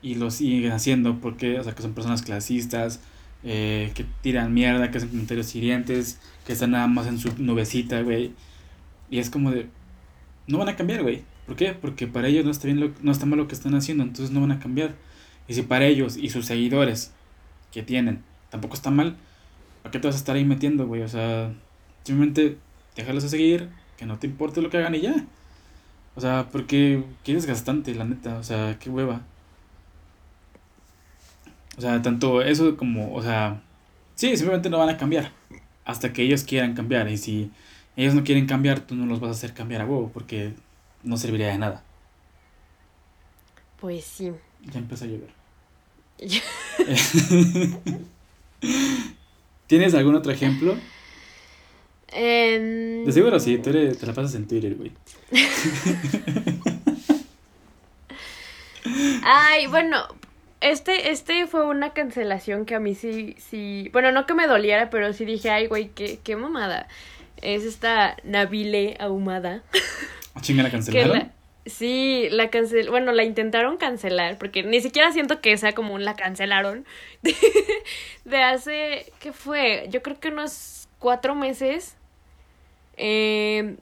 y lo siguen haciendo porque, o sea, que son personas clasistas, eh, que tiran mierda, que hacen comentarios hirientes, que están nada más en su nubecita, güey. Y es como de, no van a cambiar, güey. ¿Por qué? Porque para ellos no está bien lo, no está mal lo que están haciendo, entonces no van a cambiar. Y si para ellos y sus seguidores que tienen tampoco está mal, ¿para qué te vas a estar ahí metiendo, güey? O sea, simplemente déjalos a seguir, que no te importe lo que hagan y ya. O sea, porque quieres gastante, la neta, o sea, qué hueva. O sea, tanto eso como, o sea, sí, simplemente no van a cambiar hasta que ellos quieran cambiar. Y si ellos no quieren cambiar, tú no los vas a hacer cambiar a huevo porque no serviría de nada. Pues sí. Ya empezó a llover. ¿Tienes algún otro ejemplo? Eh... De seguro sí, tú te la pasas en Twitter, güey. Ay, bueno, este, este fue una cancelación que a mí sí, sí, bueno, no que me doliera, pero sí dije, ay, güey, qué, qué mamada es esta Nabile ahumada. ¿A chinga la cancelaron? la, sí, la cancel, bueno, la intentaron cancelar, porque ni siquiera siento que sea como un la cancelaron. De, hace, ¿qué fue? Yo creo que unos cuatro meses. Eh,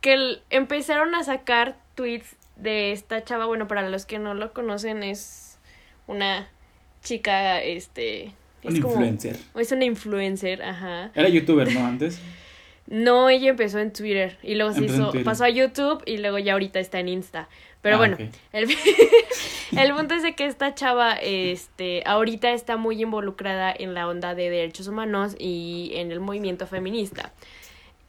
que empezaron a sacar tweets de esta chava, bueno, para los que no lo conocen, es una chica, este... Es un influencer. Es una influencer, ajá. Era youtuber, ¿no? Antes. No, ella empezó en Twitter y luego se hizo, pasó a YouTube y luego ya ahorita está en Insta. Pero ah, bueno, el, el, punto es de que esta chava, este, ahorita está muy involucrada en la onda de derechos humanos y en el movimiento feminista.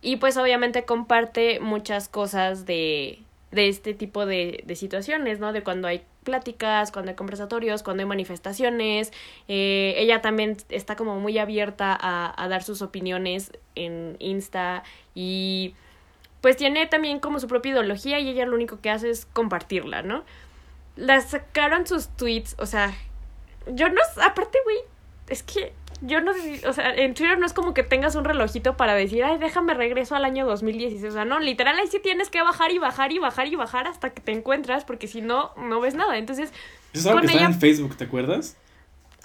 Y pues obviamente comparte muchas cosas de, de este tipo de, de situaciones, ¿no? De cuando hay pláticas, cuando hay conversatorios, cuando hay manifestaciones. Eh, ella también está como muy abierta a, a dar sus opiniones en Insta y pues tiene también como su propia ideología y ella lo único que hace es compartirla, ¿no? La sacaron sus tweets, o sea, yo no, aparte, güey, es que yo no sé, o sea, en Twitter no es como que tengas un relojito para decir, ay, déjame regreso al año 2016. O sea, no, literal ahí sí tienes que bajar y bajar y bajar y bajar hasta que te encuentras, porque si no, no ves nada. Entonces. Eso es algo que estaba en Facebook, ¿te acuerdas?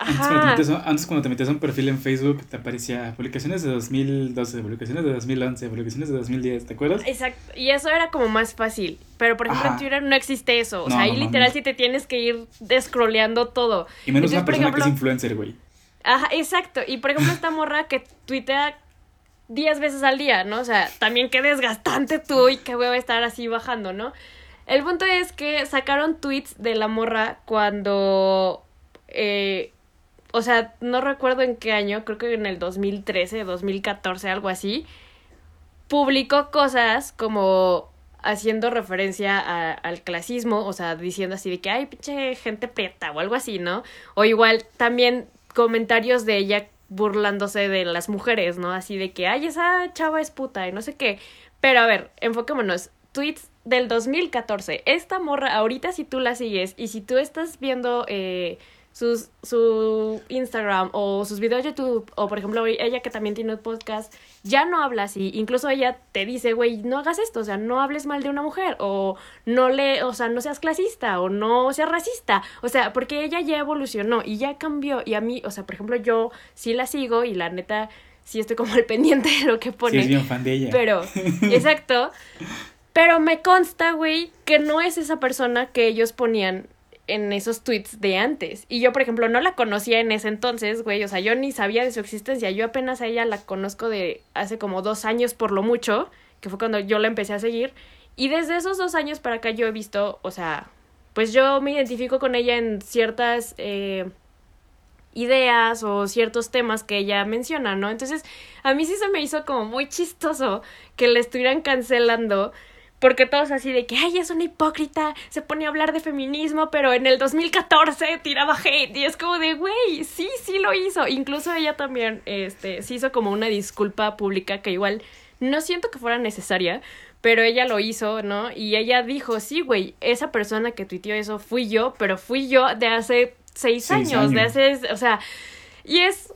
Antes, cuando te metías a un perfil en Facebook, te aparecía publicaciones de 2012, publicaciones de 2011, publicaciones de 2010, ¿te acuerdas? Exacto. Y eso era como más fácil. Pero, por ejemplo, en Twitter no existe eso. O sea, ahí literal sí te tienes que ir descrolleando todo. Y menos una persona que es influencer, güey. Ajá, exacto. Y por ejemplo, esta morra que tuitea 10 veces al día, ¿no? O sea, también qué desgastante tú y qué a estar así bajando, ¿no? El punto es que sacaron tweets de la morra cuando. Eh, o sea, no recuerdo en qué año, creo que en el 2013, 2014, algo así. Publicó cosas como haciendo referencia al clasismo, o sea, diciendo así de que, ay, pinche gente prieta o algo así, ¿no? O igual también comentarios de ella burlándose de las mujeres, ¿no? Así de que, ay, esa chava es puta y no sé qué. Pero a ver, enfoquémonos. Tweets del 2014. Esta morra, ahorita si tú la sigues y si tú estás viendo eh, sus, su Instagram o sus videos de YouTube, o por ejemplo ella que también tiene un podcast, ya no habla así. Incluso ella te dice, güey, no hagas esto, o sea, no hables mal de una mujer, o no le, o sea, no seas clasista, o no seas racista. O sea, porque ella ya evolucionó y ya cambió. Y a mí, o sea, por ejemplo, yo sí la sigo y la neta sí estoy como al pendiente de lo que pone. Sí, es bien fan de ella. Pero, exacto. Pero me consta, güey, que no es esa persona que ellos ponían en esos tweets de antes. Y yo, por ejemplo, no la conocía en ese entonces, güey. O sea, yo ni sabía de su existencia. Yo apenas a ella la conozco de hace como dos años por lo mucho, que fue cuando yo la empecé a seguir. Y desde esos dos años para acá yo he visto, o sea, pues yo me identifico con ella en ciertas eh, ideas o ciertos temas que ella menciona, ¿no? Entonces, a mí sí se me hizo como muy chistoso que le estuvieran cancelando porque todos así de que, ay, es una hipócrita, se pone a hablar de feminismo, pero en el 2014 tiraba hate. Y es como de, güey, sí, sí lo hizo. Incluso ella también, este, se hizo como una disculpa pública que igual no siento que fuera necesaria, pero ella lo hizo, ¿no? Y ella dijo, sí, güey, esa persona que tuiteó eso fui yo, pero fui yo de hace seis, años, de hace, o sea, y es,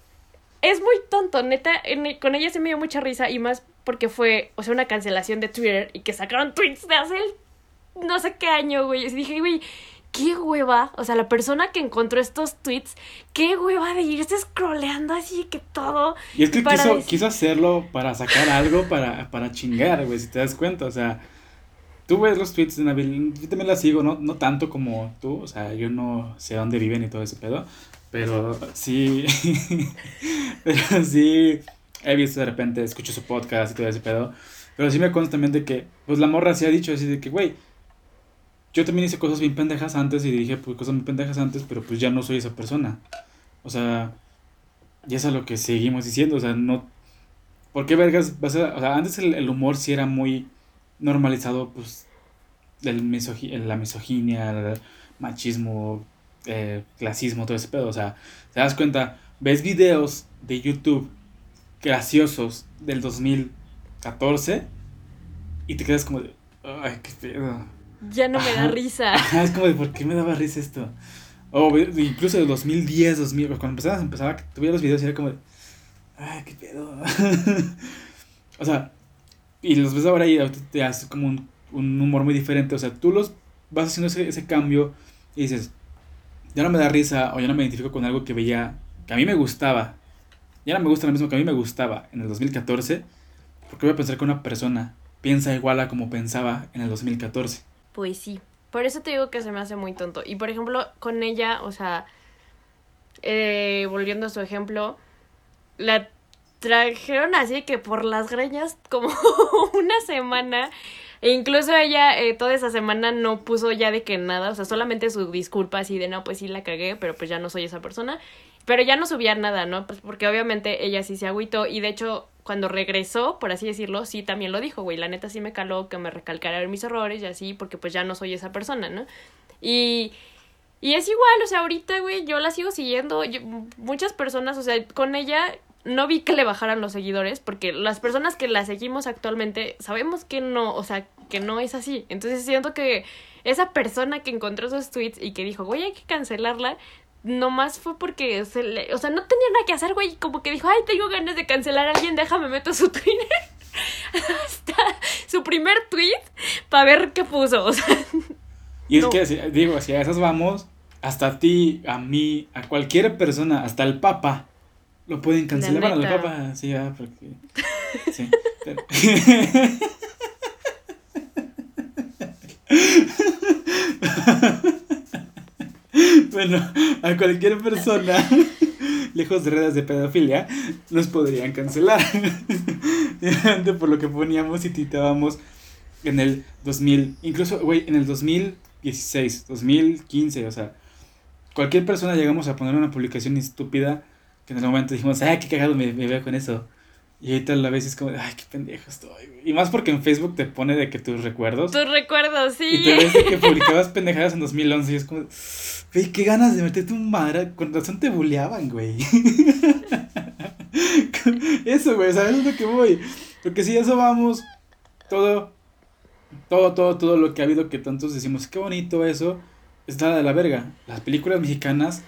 es muy tonto, neta, con ella se me dio mucha risa y más porque fue, o sea, una cancelación de Twitter y que sacaron tweets de hace no sé qué año, güey. Y dije, güey, qué hueva. O sea, la persona que encontró estos tweets, qué hueva de irse scrolleando así que todo. Y es que quiso, quiso, hacerlo para sacar algo para, para chingar, güey, si te das cuenta. O sea, tú ves los tweets de Nabil, yo también la sigo, no, no tanto como tú. O sea, yo no sé dónde viven y todo ese pedo. Pero sí, pero sí, he visto de repente, escucho su podcast y todo ese pedo. Pero sí me consta también de que, pues la morra sí ha dicho así de que, güey, yo también hice cosas bien pendejas antes y dije, pues cosas bien pendejas antes, pero pues ya no soy esa persona. O sea, y eso es lo que seguimos diciendo, o sea, no... ¿Por qué vergas vas a...? O sea, antes el, humor sí era muy normalizado, pues, el la misoginia, machismo, eh, clasismo, todo ese pedo. O sea, te das cuenta, ves videos de YouTube graciosos del 2014 y te quedas como de, ay, qué pedo. Ya no me da risa. es como de, ¿por qué me daba risa esto? O incluso de 2010, 2000, cuando empezabas, empezaba, tuviera los videos y era como de, ay, qué pedo. o sea, y los ves ahora y te hace como un un humor muy diferente. O sea, tú los vas haciendo ese, ese cambio y dices, ya no me da risa o ya no me identifico con algo que veía, que a mí me gustaba. Ya no me gusta lo mismo que a mí me gustaba en el 2014. Porque voy a pensar que una persona piensa igual a como pensaba en el 2014. Pues sí. Por eso te digo que se me hace muy tonto. Y por ejemplo, con ella, o sea, eh, volviendo a su ejemplo, la trajeron así que por las greñas como una semana. E incluso ella eh, toda esa semana no puso ya de que nada, o sea, solamente su disculpa así de no, pues sí la cagué, pero pues ya no soy esa persona. Pero ya no subía nada, ¿no? Pues porque obviamente ella sí se agüitó y de hecho cuando regresó, por así decirlo, sí también lo dijo, güey, la neta sí me caló que me recalcara mis errores y así, porque pues ya no soy esa persona, ¿no? Y, y es igual, o sea, ahorita, güey, yo la sigo siguiendo, muchas personas, o sea, con ella no vi que le bajaran los seguidores, porque las personas que la seguimos actualmente sabemos que no, o sea, que no es así. Entonces siento que esa persona que encontró esos tweets y que dijo, güey, hay que cancelarla, nomás fue porque, se le, o sea, no tenía nada que hacer, güey, como que dijo, ay, tengo ganas de cancelar a alguien, déjame meto su Twitter. Hasta su primer tweet para ver qué puso, o sea. Y es que, digo, si a esas vamos, hasta a ti, a mí, a cualquier persona, hasta el Papa, lo pueden cancelar. El Papa, sí, ya, porque. Sí. bueno, a cualquier persona, lejos de redes de pedofilia, nos podrían cancelar. por lo que poníamos y titábamos en el 2000, incluso, güey, en el 2016, 2015, o sea, cualquier persona llegamos a poner una publicación estúpida que en el momento dijimos, ay, qué cagado me, me veo con eso. Y ahorita a la vez es como, ay, qué pendejo estoy. Y más porque en Facebook te pone de que tus recuerdos. Tus recuerdos, sí. Y te ves de que publicabas pendejadas en 2011 y es como, güey, qué ganas de meterte un madre. Con razón te buleaban, güey. eso, güey, ¿sabes lo que voy? Porque si eso vamos, todo, todo, todo, todo lo que ha habido que tantos decimos, qué bonito eso, está de la verga. Las películas mexicanas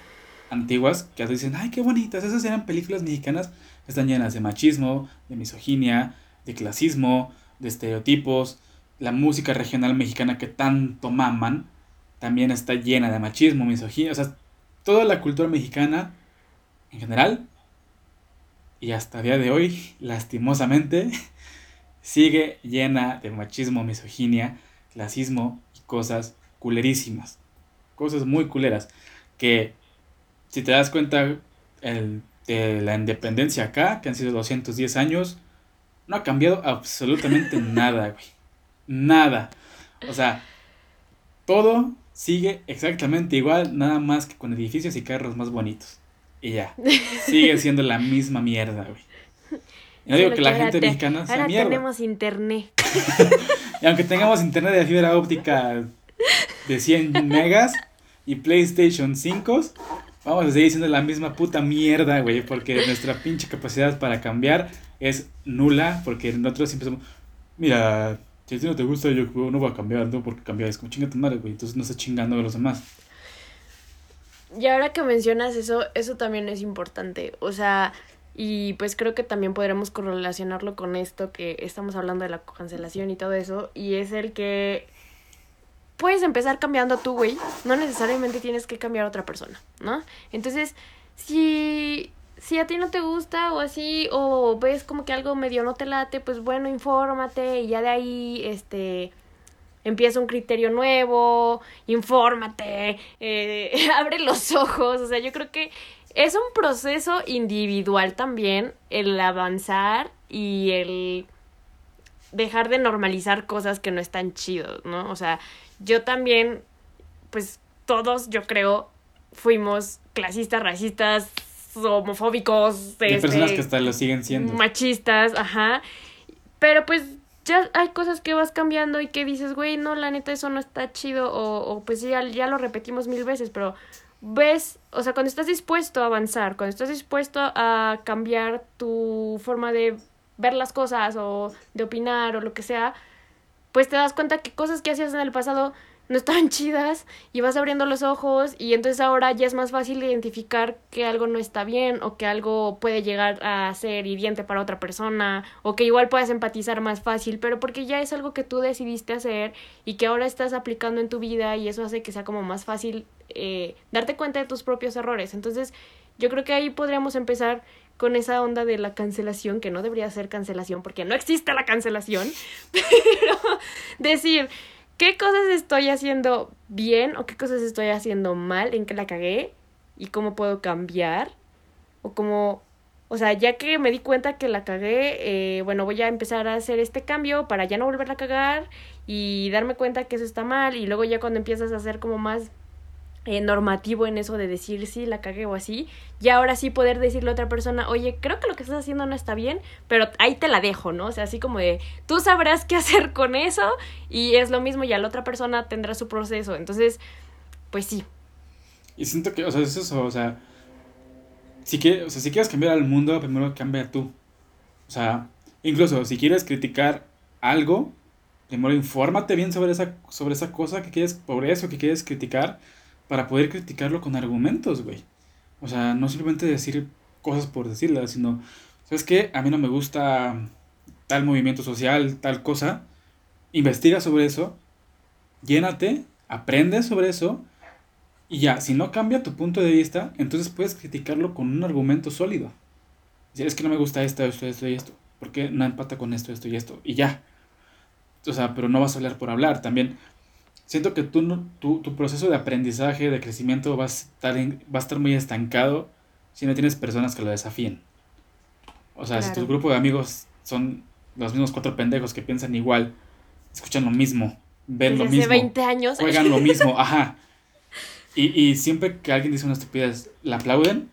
antiguas que dicen, ay, qué bonitas, esas eran películas mexicanas, están llenas de machismo, de misoginia, de clasismo, de estereotipos. La música regional mexicana que tanto maman también está llena de machismo, misoginia, o sea, toda la cultura mexicana en general y hasta día de hoy, lastimosamente, sigue llena de machismo, misoginia, clasismo y cosas culerísimas. Cosas muy culeras que si te das cuenta, el, de la independencia acá, que han sido 210 años, no ha cambiado absolutamente nada, güey. Nada. O sea, todo sigue exactamente igual, nada más que con edificios y carros más bonitos. Y ya. Sigue siendo la misma mierda, güey. no digo que la gente mexicana sea ahora tenemos internet. y aunque tengamos internet de fibra óptica de 100 megas y PlayStation 5, Vamos a seguir siendo la misma puta mierda, güey, porque nuestra pinche capacidad para cambiar es nula, porque nosotros siempre somos, mira, si a ti no te gusta, yo no voy a cambiar, no porque cambiar, es como chinga tu madre, güey, entonces no estás chingando a los demás. Y ahora que mencionas eso, eso también es importante, o sea, y pues creo que también podremos correlacionarlo con esto que estamos hablando de la cancelación y todo eso, y es el que puedes empezar cambiando tú, güey. No necesariamente tienes que cambiar a otra persona, ¿no? Entonces, si, si a ti no te gusta o así, o ves como que algo medio no te late, pues bueno, infórmate y ya de ahí, este, empieza un criterio nuevo, infórmate, eh, abre los ojos, o sea, yo creo que es un proceso individual también el avanzar y el dejar de normalizar cosas que no están chidos, ¿no? O sea, yo también, pues todos, yo creo, fuimos clasistas, racistas, homofóbicos. Hay personas que hasta lo siguen siendo. Machistas, ajá. Pero pues ya hay cosas que vas cambiando y que dices, güey, no, la neta eso no está chido o, o pues ya, ya lo repetimos mil veces, pero ves, o sea, cuando estás dispuesto a avanzar, cuando estás dispuesto a cambiar tu forma de ver las cosas o de opinar o lo que sea, pues te das cuenta que cosas que hacías en el pasado no estaban chidas y vas abriendo los ojos y entonces ahora ya es más fácil identificar que algo no está bien o que algo puede llegar a ser hiriente para otra persona o que igual puedas empatizar más fácil, pero porque ya es algo que tú decidiste hacer y que ahora estás aplicando en tu vida y eso hace que sea como más fácil eh, darte cuenta de tus propios errores. Entonces yo creo que ahí podríamos empezar con esa onda de la cancelación, que no debería ser cancelación porque no existe la cancelación, pero decir, qué cosas estoy haciendo bien o qué cosas estoy haciendo mal, en qué la cagué y cómo puedo cambiar. O como, o sea, ya que me di cuenta que la cagué, eh, bueno, voy a empezar a hacer este cambio para ya no volverla a cagar y darme cuenta que eso está mal y luego ya cuando empiezas a hacer como más eh, normativo en eso de decir sí, la cagué o así, y ahora sí poder decirle a otra persona, oye, creo que lo que estás haciendo no está bien, pero ahí te la dejo, ¿no? O sea, así como de, tú sabrás qué hacer con eso y es lo mismo, ya la otra persona tendrá su proceso, entonces, pues sí. Y siento que, o sea, es eso, o sea, si, o sea, si quieres cambiar al mundo, primero cambia tú. O sea, incluso si quieres criticar algo, primero infórmate bien sobre esa, sobre esa cosa que quieres, por eso que quieres criticar para poder criticarlo con argumentos, güey. O sea, no simplemente decir cosas por decirlas, sino, ¿sabes qué? A mí no me gusta tal movimiento social, tal cosa. Investiga sobre eso, llénate, aprende sobre eso y ya, si no cambia tu punto de vista, entonces puedes criticarlo con un argumento sólido. Decir, es que no me gusta esto, esto, esto y esto. ¿Por qué no empata con esto, esto y esto? Y ya. O sea, pero no vas a hablar por hablar. También siento que tú, tu, tu proceso de aprendizaje, de crecimiento va a, estar va a estar muy estancado si no tienes personas que lo desafíen. O sea, si tu grupo de amigos son los mismos cuatro pendejos que piensan igual, escuchan lo mismo, ven lo mismo. 20 años. Juegan lo mismo, ajá. Y, y siempre que alguien dice una estupidez, la aplauden.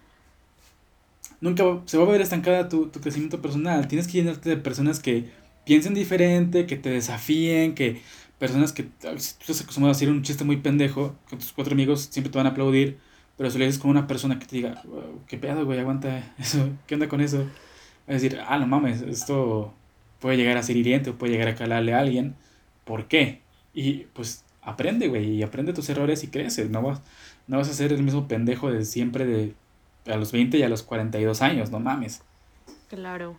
Nunca se va a ver estancada tu, tu crecimiento personal. Tienes que llenarte de personas que piensen diferente, que te desafíen, que personas que tú estás acostumbrado a decir un chiste muy pendejo, con tus cuatro amigos siempre te van a aplaudir, pero si le dices con una persona que te diga, qué pedo, güey, aguanta eso, ¿qué onda con eso? A decir, ah, no mames, esto puede llegar a ser hiriente o puede llegar a calarle a alguien, ¿por qué? Y pues aprende, güey, y aprende tus errores y creces, no vas, no vas a ser el mismo pendejo de siempre de a los 20 y a los 42 años, no mames. Claro.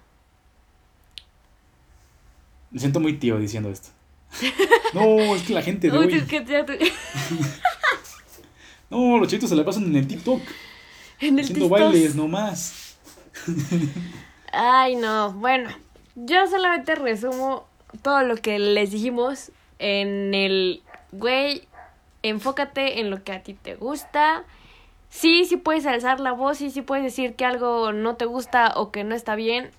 Me siento muy tío diciendo esto. No, es que la gente de hoy... no, los chitos se la pasan en el TikTok. En el Haciendo bailes nomás. Ay, no. Bueno, yo solamente resumo todo lo que les dijimos en el güey, enfócate en lo que a ti te gusta. Sí, sí puedes alzar la voz, sí, sí puedes decir que algo no te gusta o que no está bien,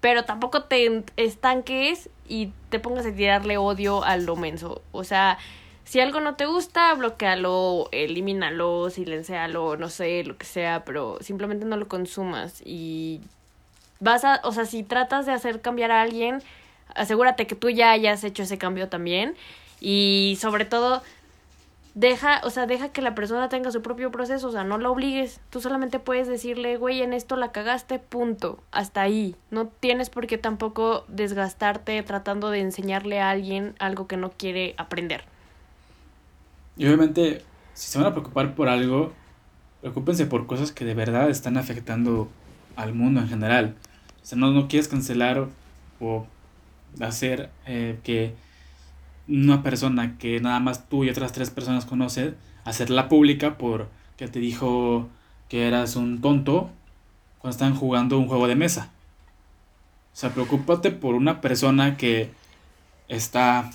pero tampoco te estanques y te pongas a tirarle odio a lo menso. O sea, si algo no te gusta, bloquealo, elimínalo, silencialo, no sé, lo que sea, pero simplemente no lo consumas y vas a, o sea, si tratas de hacer cambiar a alguien, asegúrate que tú ya hayas hecho ese cambio también y sobre todo deja, o sea, deja que la persona tenga su propio proceso, o sea, no la obligues. Tú solamente puedes decirle, güey, en esto la cagaste, punto. Hasta ahí. No tienes por qué tampoco desgastarte tratando de enseñarle a alguien algo que no quiere aprender. Y obviamente, si se van a preocupar por algo, preocúpense por cosas que de verdad están afectando al mundo en general. O sea, no, no quieres cancelar o hacer eh, que una persona que nada más tú y otras tres personas conocen, hacerla pública porque te dijo que eras un tonto cuando están jugando un juego de mesa. O sea, preocúpate por una persona que está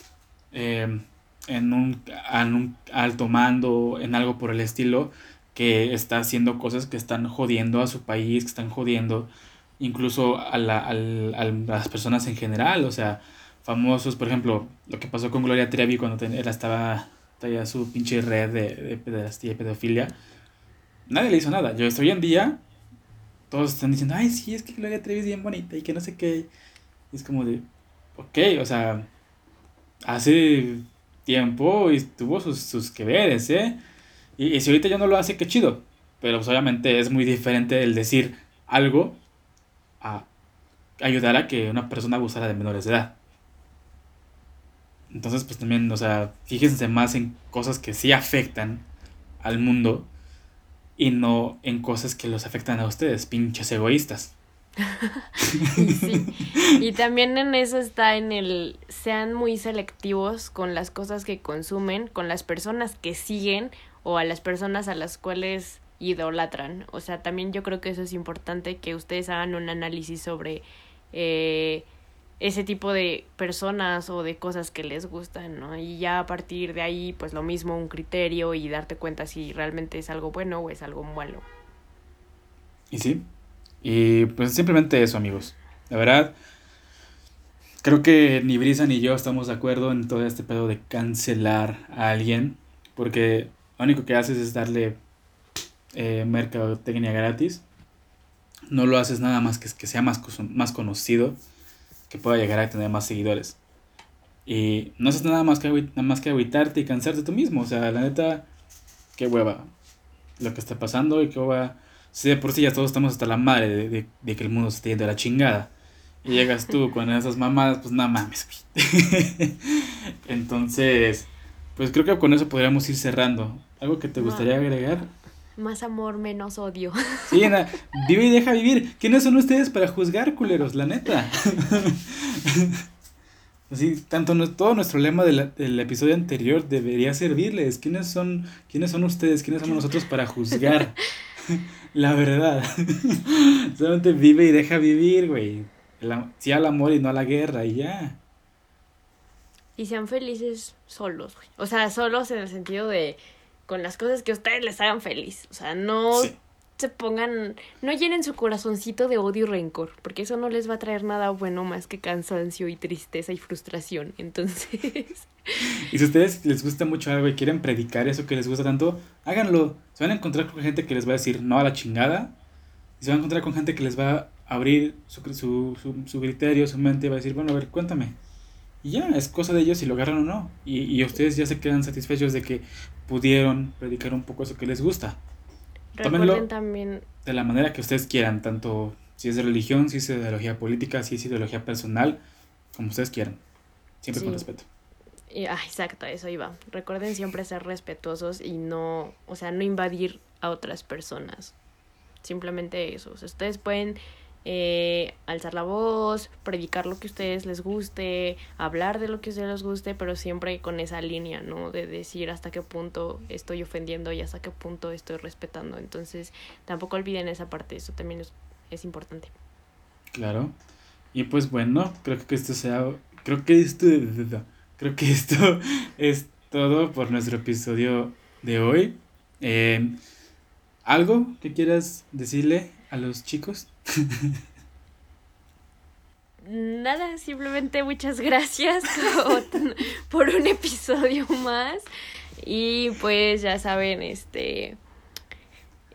em, en, un, un alto mando, en algo por el estilo, que está haciendo cosas que están jodiendo a su país, que están jodiendo incluso a, la, a las personas en general. O sea, famosos, por ejemplo, lo que pasó con Gloria Trevi cuando era, estaba todavía su pinche red de, de pederastía y pedofilia. Nadie le hizo nada. Yo estoy en día, todos están diciendo, ay, sí, es que Gloria Trevi es bien bonita y que no sé qué. Y es como de, ok, o sea, hace tiempo y tuvo sus, sus que veres, ¿eh? Y, y, si ahorita ya no lo hace, qué chido. Pero pues, obviamente es muy diferente el decir algo a ayudar a que una persona abusara de menores de edad. Entonces, pues también, o sea, fíjense más en cosas que sí afectan al mundo y no en cosas que los afectan a ustedes, pinches egoístas. sí. Y también en eso está en el sean muy selectivos con las cosas que consumen, con las personas que siguen o a las personas a las cuales idolatran. O sea, también yo creo que eso es importante que ustedes hagan un análisis sobre eh, ese tipo de personas o de cosas que les gustan, ¿no? Y ya a partir de ahí, pues lo mismo, un criterio y darte cuenta si realmente es algo bueno o es algo malo. Y sí, y pues simplemente eso, amigos. La verdad, creo que ni Brisa ni yo estamos de acuerdo en todo este pedo de cancelar a alguien, porque lo único que haces es darle eh, mercadotecnia gratis. No lo haces nada más que, que sea más, más conocido que pueda llegar a tener más seguidores. Y no haces nada más que, nada más que agüitarte y cansarte tú mismo. O sea, la neta, qué hueva lo que está pasando y qué hueva. Si de por sí ya todos estamos hasta la madre de, de, que el mundo se esté yendo a la chingada. Y llegas tú con esas mamadas, pues nada mames, Entonces, pues creo que con eso podríamos ir cerrando. ¿Algo que te gustaría agregar? Más amor, menos odio. Sí, vive y deja vivir. ¿Quiénes son ustedes para juzgar, culeros? La neta. Así, tanto todo nuestro lema del episodio anterior debería servirles. ¿Quiénes son, ¿Quiénes son ustedes? ¿Quiénes somos nosotros para juzgar? La verdad. Solamente vive y deja vivir, güey. Sí al amor y no a la guerra y ya. Y sean felices solos, güey. O sea, solos en el sentido de con las cosas que a ustedes les hagan feliz. O sea, no se pongan, no llenen su corazoncito de odio y rencor, porque eso no les va a traer nada bueno más que cansancio y tristeza y frustración. Entonces... Y si a ustedes les gusta mucho algo y quieren predicar eso que les gusta tanto, háganlo. Se van a encontrar con gente que les va a decir no a la chingada. Y se van a encontrar con gente que les va a abrir su, su, su, su criterio, su mente, y va a decir, bueno, a ver, cuéntame y ya, es cosa de ellos si lo agarran o no. Y, y ustedes ya se quedan satisfechos de que pudieron predicar un poco eso que les gusta. Tómenlo también... de la manera que ustedes quieran, tanto si es de religión, si es de ideología política, si es ideología personal, como ustedes quieran. Siempre con respeto. ah, exacto, eso iba. Recuerden siempre ser respetuosos y no, o sea, no invadir a otras personas. Simplemente eso. O sea, ustedes pueden eh, alzar la voz, predicar lo que a ustedes les guste, hablar de lo que a ustedes les guste, pero siempre con esa línea, ¿no? De decir hasta qué punto estoy ofendiendo y hasta qué punto estoy respetando. Entonces, tampoco olviden esa parte, eso también es, es importante. Claro. Y pues bueno, creo que esto sea, creo que esto, creo que esto es todo por nuestro episodio de hoy. Eh, ¿Algo que quieras decirle a los chicos? Nada, simplemente muchas gracias por un episodio más. Y pues ya saben, este...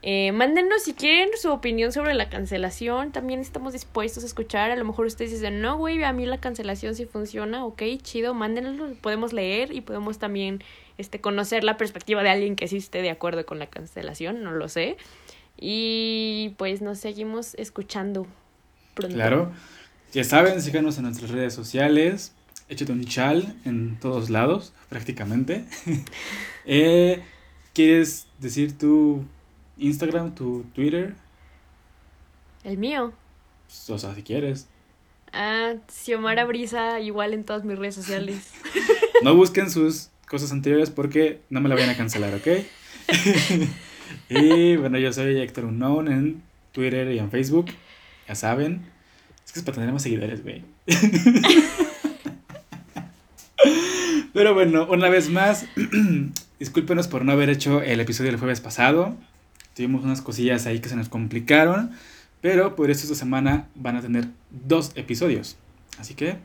Eh, mándenos si quieren su opinión sobre la cancelación. También estamos dispuestos a escuchar. A lo mejor ustedes dicen, no, güey, a mí la cancelación sí funciona. Ok, chido, mándenlo. Podemos leer y podemos también este, conocer la perspectiva de alguien que sí esté de acuerdo con la cancelación. No lo sé. Y pues nos seguimos escuchando pronto. Claro. Ya saben, síganos en nuestras redes sociales. Échate un chal en todos lados, prácticamente. eh, ¿Quieres decir tu Instagram, tu Twitter? El mío. o sea, si quieres. Ah, Xiomara Brisa, igual en todas mis redes sociales. no busquen sus cosas anteriores porque no me la vayan a cancelar, ¿ok? Y bueno, yo soy Héctor Unknown en Twitter y en Facebook. Ya saben. Es que es para tener más seguidores, güey. Pero bueno, una vez más, discúlpenos por no haber hecho el episodio del jueves pasado. Tuvimos unas cosillas ahí que se nos complicaron. Pero por eso esta semana van a tener dos episodios. Así que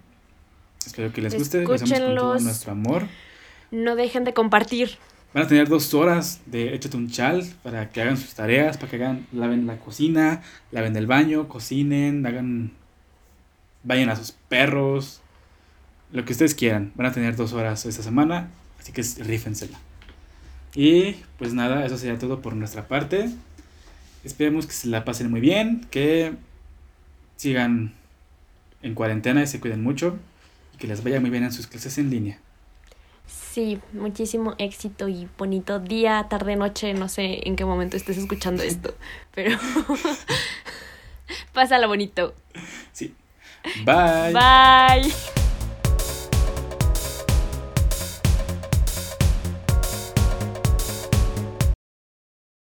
espero que les guste. Les con todo nuestro amor. No dejen de compartir. Van a tener dos horas de échate un chal para que hagan sus tareas, para que hagan, laven la cocina, laven el baño, cocinen, hagan, vayan a sus perros, lo que ustedes quieran. Van a tener dos horas esta semana, así que rífensela. Y pues nada, eso sería todo por nuestra parte. Esperemos que se la pasen muy bien, que sigan en cuarentena y se cuiden mucho y que les vaya muy bien en sus clases en línea. Sí, muchísimo éxito y bonito día, tarde, noche, no sé en qué momento estés escuchando esto, pero pásalo bonito. Sí. Bye. Bye.